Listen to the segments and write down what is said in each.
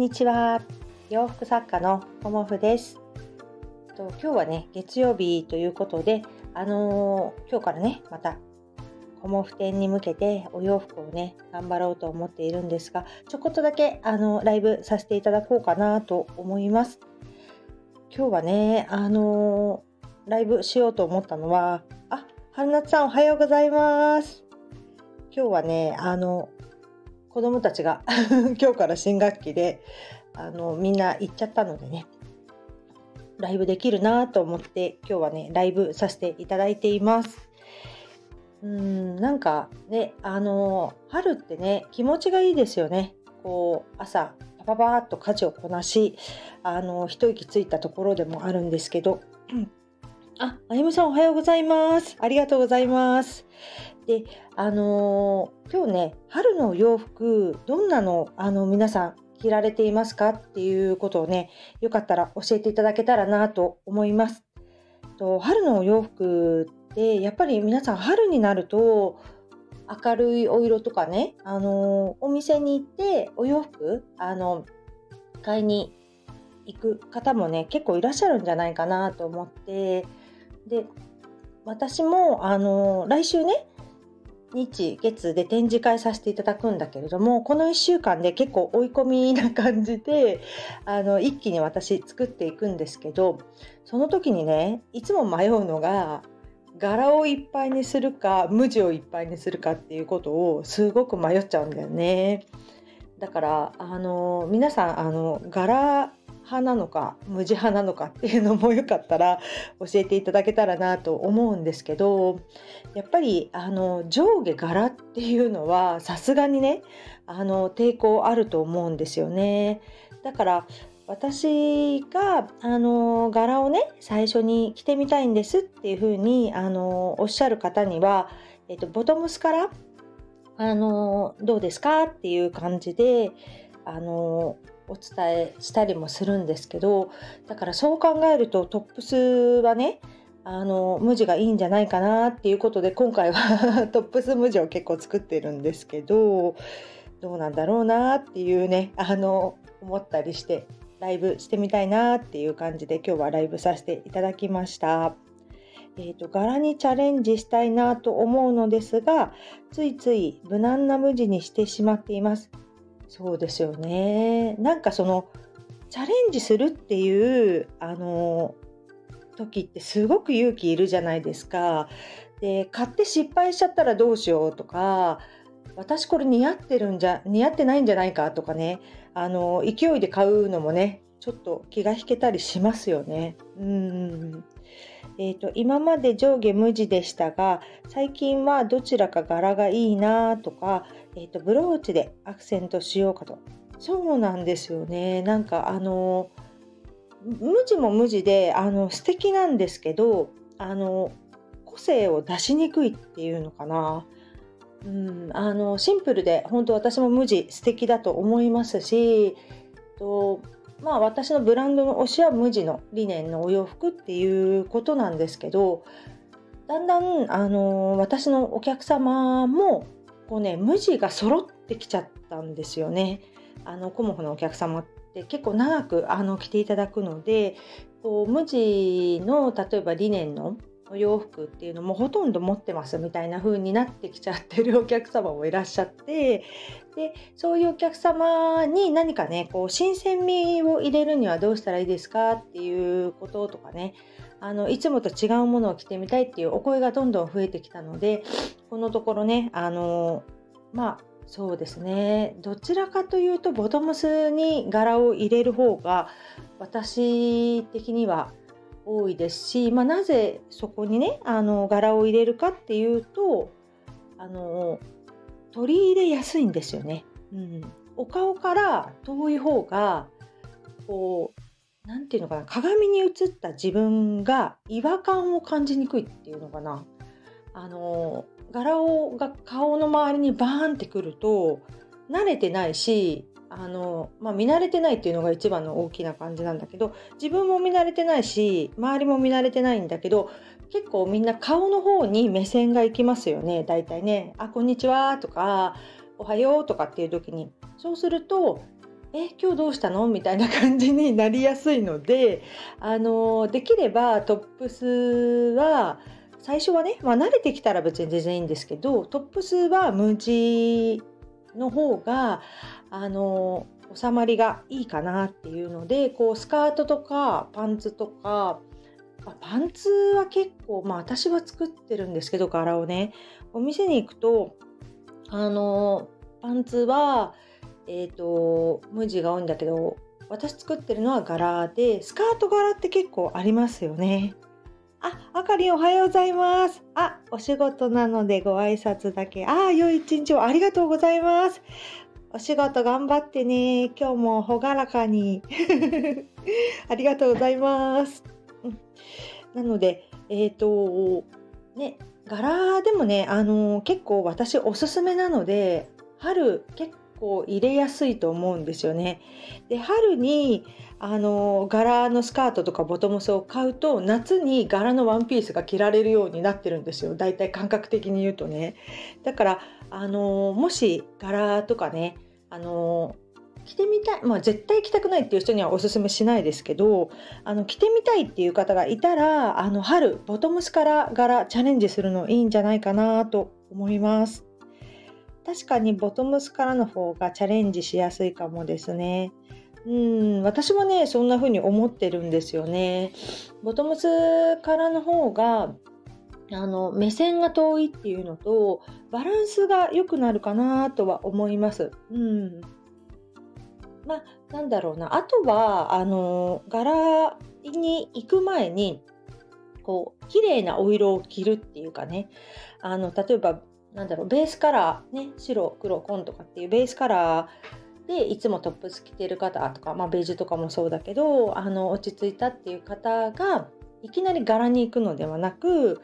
んにちは。洋服作家のコモフです。と今日はね月曜日ということであのー、今日からねまたコモフ展に向けてお洋服をね頑張ろうと思っているんですがちょこっとだけあのライブさせていただこうかなと思います。今日はねあのー、ライブしようと思ったのはあ春夏さんおはようございます。今日はねあの子供たちが 今日から新学期であのみんな行っちゃったのでねライブできるなと思って今日はねライブさせていただいています。うんなんかねあの春ってね気持ちがいいですよね。こう朝パパパーっと家事をこなしあの一息ついたところでもあるんですけど、あ、あゆむさんおはようございます。ありがとうございます。で、あのー、今日ね、春のお洋服、どんなの、あの、皆さん着られていますか？っていうことをね、よかったら教えていただけたらなと思います。と春のお洋服ってやっぱり皆さん春になると明るいお色とかね、あの、お店に行ってお洋服あの買いに行く方もね結構いらっしゃるんじゃないかなと思ってで私もあの、来週ね日月で展示会させていただくんだけれどもこの1週間で結構追い込みな感じで あの一気に私作っていくんですけどその時にねいつも迷うのが柄をいっぱいにするか無地をいっぱいにするかっていうことをすごく迷っちゃうんだよね。だからあの皆さんあの柄派なのか無地派なのかっていうのもよかったら教えていただけたらなと思うんですけどやっぱりあの上下柄っていうのはさすがにねあの抵抗あると思うんですよね。だから私があの柄をね最初に着てみたいんですっていう風にあのおっしゃる方には、えっと、ボトムスからあのどうですかっていう感じであのお伝えしたりもするんですけどだからそう考えるとトップスはねあの無地がいいんじゃないかなっていうことで今回は トップス無地を結構作ってるんですけどどうなんだろうなっていうねあの思ったりしてライブしてみたいなっていう感じで今日はライブさせていただきました。えーと、柄にチャレンジしたいなと思うのですがついつい無難な無地にしてしまっています。そうですよね。なんかそのチャレンジするっていうあの時ってすごく勇気いるじゃないですか。で買って失敗しちゃったらどうしようとか私これ似合ってるんじゃ似合ってないんじゃないかとかねあの勢いで買うのもねちょっと気が引けたりしますよね。うんえーと、今まで上下無地でしたが最近はどちらか柄がいいなとかえーと、ブローチでアクセントしようかと。そうなんですよね。なんかあの無地も無地であの素敵なんですけどあの個性を出しにくいっていうのかな、うん、あのシンプルで本当私も無地素敵だと思いますしとまあ私のブランドの推しは無地のリネンのお洋服っていうことなんですけどだんだんあの私のお客様もこうね無地が揃ってきちゃったんですよね。あのコモフのお客様って結構長くあの着ていただくのでこう無地の例えばリネンのお洋服っていうのもほとんど持ってますみたいな風になってきちゃってるお客様もいらっしゃってでそういうお客様に何かねこう新鮮味を入れるにはどうしたらいいですかっていうこととかねあのいつもと違うものを着てみたいっていうお声がどんどん増えてきたのでこのところねあのまあそうですね。どちらかというとボトムスに柄を入れる方が私的には多いですし、まあ、なぜそこにねあの柄を入れるかっていうとあの取り入れやすいんですよね。うん、お顔から遠い方がこう何て言うのかな鏡に映った自分が違和感を感じにくいっていうのかなあの柄をが顔の周りにバーンってくると慣れてないしあの、まあ、見慣れてないっていうのが一番の大きな感じなんだけど自分も見慣れてないし周りも見慣れてないんだけど結構みんな顔の方に目線が行きますよね大体ね「あこんにちは」とか「おはよう」とかっていう時に。そうするとえ今日どうしたの？みたいな感じになりやすいのであのできればトップスは最初はね、まあ、慣れてきたら別に全然いいんですけどトップスは無地の方があの収まりがいいかなっていうのでこうスカートとかパンツとかまパンツは結構まあ私は作ってるんですけど柄をねお店に行くとあのパンツはえっ、ー、と無地が多いんだけど私作ってるのは柄でスカート柄って結構ありますよね。かりんおはようございます。あ、お仕事なのでご挨拶だけ。あ、良い一日をありがとうございます。お仕事頑張ってね。今日も朗らかに。ありがとうございます。うん、なので、えっ、ー、と、ね、柄でもね、あのー、結構私おすすめなので、春結構入れやすいと思うんですよね。で春にあの柄のスカートとかボトムスを買うと夏に柄のワンピースが着られるようになってるんですよ大体感覚的に言うとね。だからあのもし柄とかねあの着てみたい、まあ、絶対着たくないっていう人にはおすすめしないですけどあの着てみたいっていう方がいたらあの春ボトムスから柄チャレンジするのいいんじゃないかなと思います。確かにボトムスからの方がチャレンジしやすいかもですね。うん、私もね、そんな風に思ってるんですよね。ボトムスからの方が、あの、目線が遠いっていうのと、バランスが良くなるかなとは思います。うん。まあ、なんだろうな。あとは、あの、柄に行く前に、こう、綺麗なお色を着るっていうかね。あの、例えば、なんだろうベースカラーね白黒紺とかっていうベースカラーでいつもトップス着てる方とか、まあ、ベージュとかもそうだけどあの落ち着いたっていう方がいきなり柄に行くのではなく、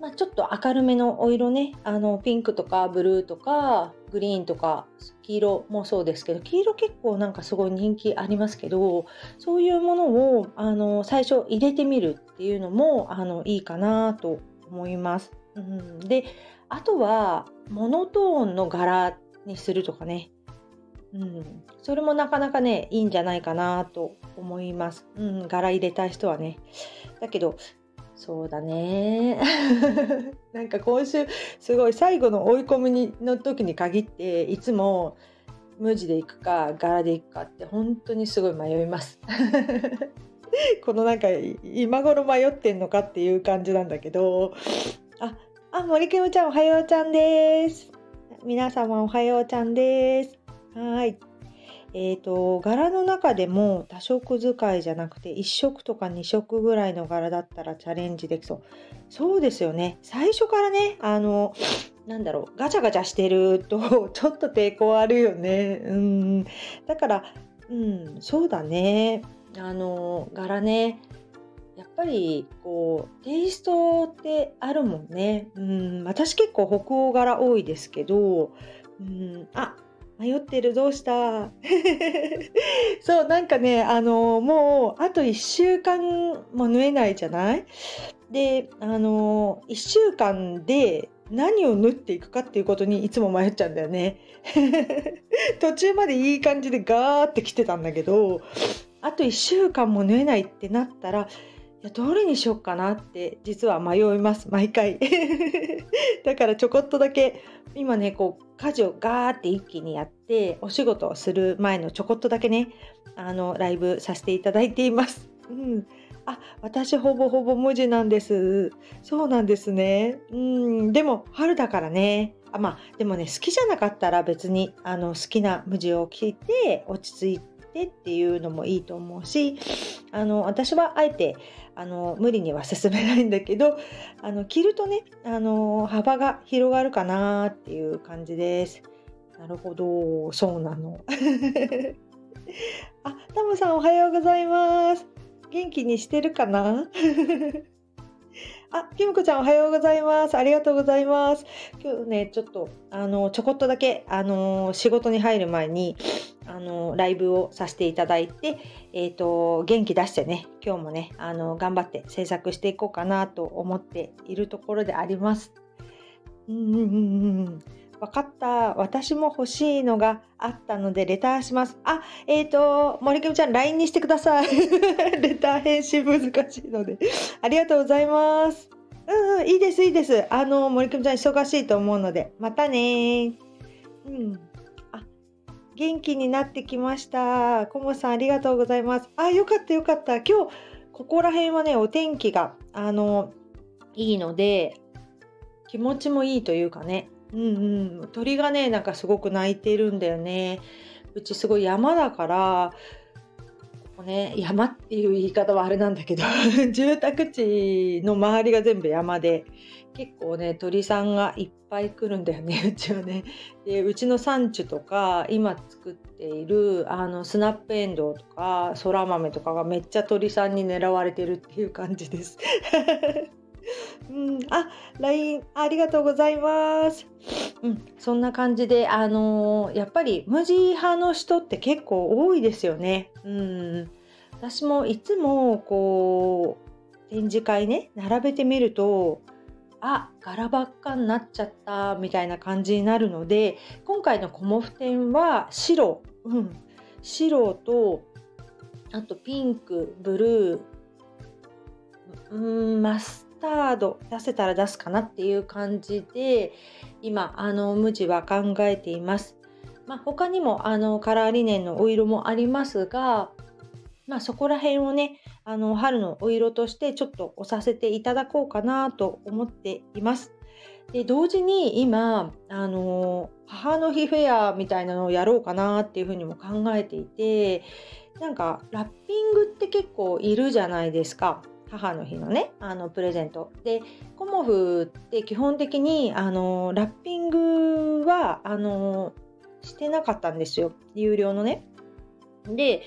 まあ、ちょっと明るめのお色ねあのピンクとかブルーとかグリーンとか黄色もそうですけど黄色結構なんかすごい人気ありますけどそういうものをあの最初入れてみるっていうのもあのいいかなと思います。うん、であとはモノトーンの柄にするとかね。うん、それもなかなかねいいんじゃないかなと思います。うん、柄入れたい人はね。だけどそうだね なんか今週すごい最後の追い込みの時に限っていつも無地でいくか柄でいくかって本当にすごい迷います。このなんか今頃迷ってんのかっていう感じなんだけどああ、森くむちゃんおはようちゃんです。皆様おはようちゃんです。はい。え、ー、と、柄の中でも多色使いじゃなくて1色とか2色ぐらいの柄だったらチャレンジできそう。そうですよね。最初からね、あの、なんだろう、ガチャガチャしてると ちょっと抵抗あるよね。うん。だから、うん、そうだね。あの、柄ね。ぱりこうテイストってあるもんね。うん私結構北欧柄多いですけど、うんあ迷ってるどうした？そうなんかねあのもうあと1週間も縫えないじゃない？であの1週間で何を縫っていくかっていうことにいつも迷っちゃうんだよね。途中までいい感じでガーって来てたんだけどあと1週間も縫えないってなったらやどれにしよっかなって実は迷います毎回 だからちょこっとだけ今ねこう家事をガーって一気にやってお仕事をする前のちょこっとだけねあのライブさせていただいています。うんあ、私ほぼほぼ無地なんです。そうなんですね。うん、でも春だからね。あまあ、でもね、好きじゃなかったら別にあの好きな無地を着て落ち着いてっていうのもいいと思うし、あの私はあえてあの無理には進めないんだけどあの着るとねあの幅が広がるかなっていう感じです。なるほどそうなの。あタムさんおはようございます。元気にしてるかな？あ、きむこちゃんおはようございます。ありがとうございます。今日ね、ちょっと、あの、ちょこっとだけ、あの、仕事に入る前に、あの、ライブをさせていただいて、えっ、ー、と、元気出してね、今日もね、あの、頑張って制作していこうかなと思っているところであります。うんうんうんうん。わかった。私も欲しいのがあったので、レターします。あ、えっ、ー、と、森久美ちゃん、LINE にしてください。レター返信難しいので。ありがとうございます。うんうん、いいです、いいです。あの、森久美ちゃん、忙しいと思うので、またねうん。元気になってきました。コモさん、ありがとうございます。あ、よかった、よかった。今日、ここら辺はね、お天気が、あの、いいので、気持ちもいいというかね、うんうん、鳥がねなんかすごく鳴いてるんだよねうちすごい山だからね山っていう言い方はあれなんだけど 住宅地の周りが全部山で結構ね鳥さんがいっぱい来るんだよねうちはね。でうちの山地とか今作っているあのスナップエンドウとかそら豆とかがめっちゃ鳥さんに狙われてるっていう感じです。うん、あ、LINE ありがとうございます。うん、そんな感じで、あのー、やっぱり無地派の人って結構多いですよね。うん、私もいつもこう展示会ね並べてみるとあ柄ばっかになっちゃったみたいな感じになるので今回のコモフ展は白、うん、白とあとピンクブルー。うんマスタード出せたら出すかなっていう感じで今あの無地は考えています。まあ、他にもあのカラーリネンのお色もありますが、まあ、そこら辺をねあの春のお色としてちょっと押させていただこうかなと思っています。で同時に今あの母の日フェアみたいなのをやろうかなっていうふうにも考えていてなんかラッピングって結構いるじゃないですか。母の日のねあのプレゼントでコモフって基本的にあのラッピングはあのしてなかったんですよ有料のね。で、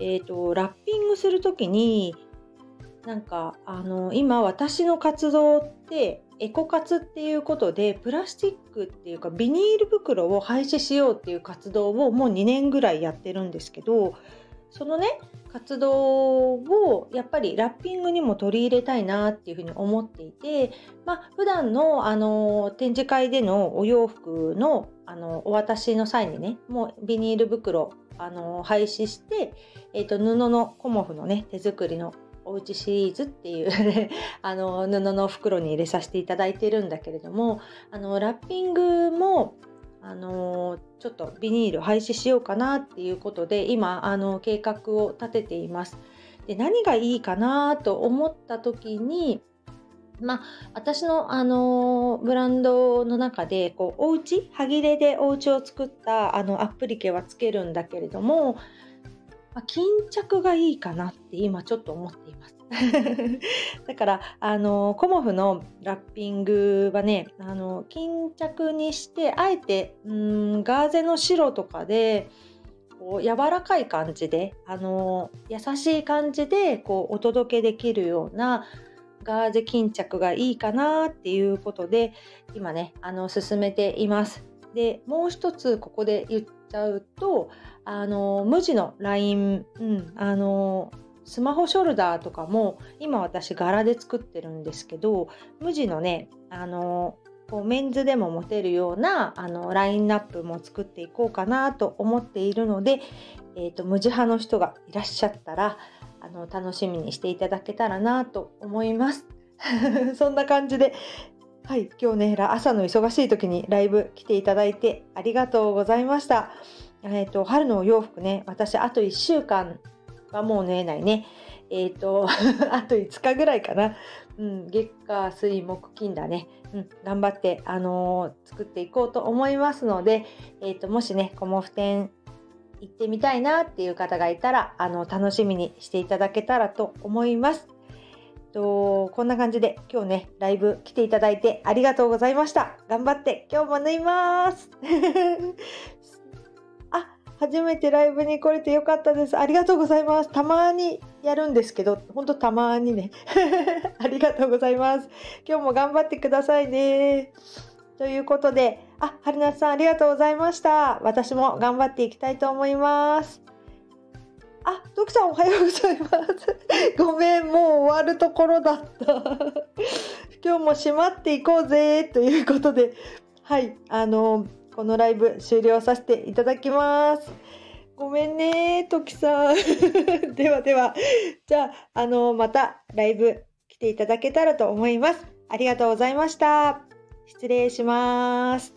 えーと、ラッピングする時になんかあの今私の活動ってエコ活っていうことでプラスチックっていうかビニール袋を廃止しようっていう活動をもう2年ぐらいやってるんですけどそのね活動をやっぱりラッピングにも取り入れたいなっていうふうに思っていて、まあ普段のあの展示会でのお洋服のあのお渡しの際にねもうビニール袋あの廃止して、えーと、布のコモフのね手作りのおうちシリーズっていう あの布の袋に入れさせていただいてるんだけれどもあのラッピングもあのちょっとビニール廃止しようかなっていうことで今あの計画を立てています。で何がいいかなと思った時にまあ、私の、あのブランドの中でこうお家歯切れでお家を作ったあのアプリケはつけるんだけれども、まあ、巾着がいいかなって今ちょっと思っています。だからあのコモフのラッピングはねあの巾着にしてあえてうんガーゼの白とかでこう柔らかい感じであの優しい感じでこうお届けできるようなガーゼ巾着がいいかなっていうことで今ねあの進めています。でもう一つここで言っちゃうとあの無地のライン、うん、あのスマホショルダーとかも今私柄で作ってるんですけど無地のねあのこうメンズでも持てるようなあのラインナップも作っていこうかなと思っているので、えーと、無地派の人がいらっしゃったらあの楽しみにしていただけたらなと思います。そんな感じではい、今日ね、朝の忙しい時にライブ来ていただいてありがとうございました。え、ー、と、春のお洋服ね、私あと1週間はもう縫えないね。えっ、ー、と、あと5日ぐらいかな。うん、月火水木金だね。うん、頑張って、あのー、作っていこうと思いますので、えっ、ー、と、もしね、コモフ展行ってみたいなっていう方がいたら、あの、楽しみにしていただけたらと思います。とこんな感じで今日ねライブ来ていただいてありがとうございました頑張って今日も縫います 初めてライブに来れてよかったです。ありがとうございます。たまにやるんですけど、ほんとたまにね。ありがとうございます。今日も頑張ってくださいね。ということで、あ、春夏さんありがとうございました。私も頑張っていきたいと思います。あ、徳さんおはようございます。ごめん、もう終わるところだった。今日も閉まっていこうぜということで、はいあのこのライブ終了させていただきます。ごめんねトキさん。ではでは。じゃああのまたライブ来ていただけたらと思います。ありがとうございました。失礼します。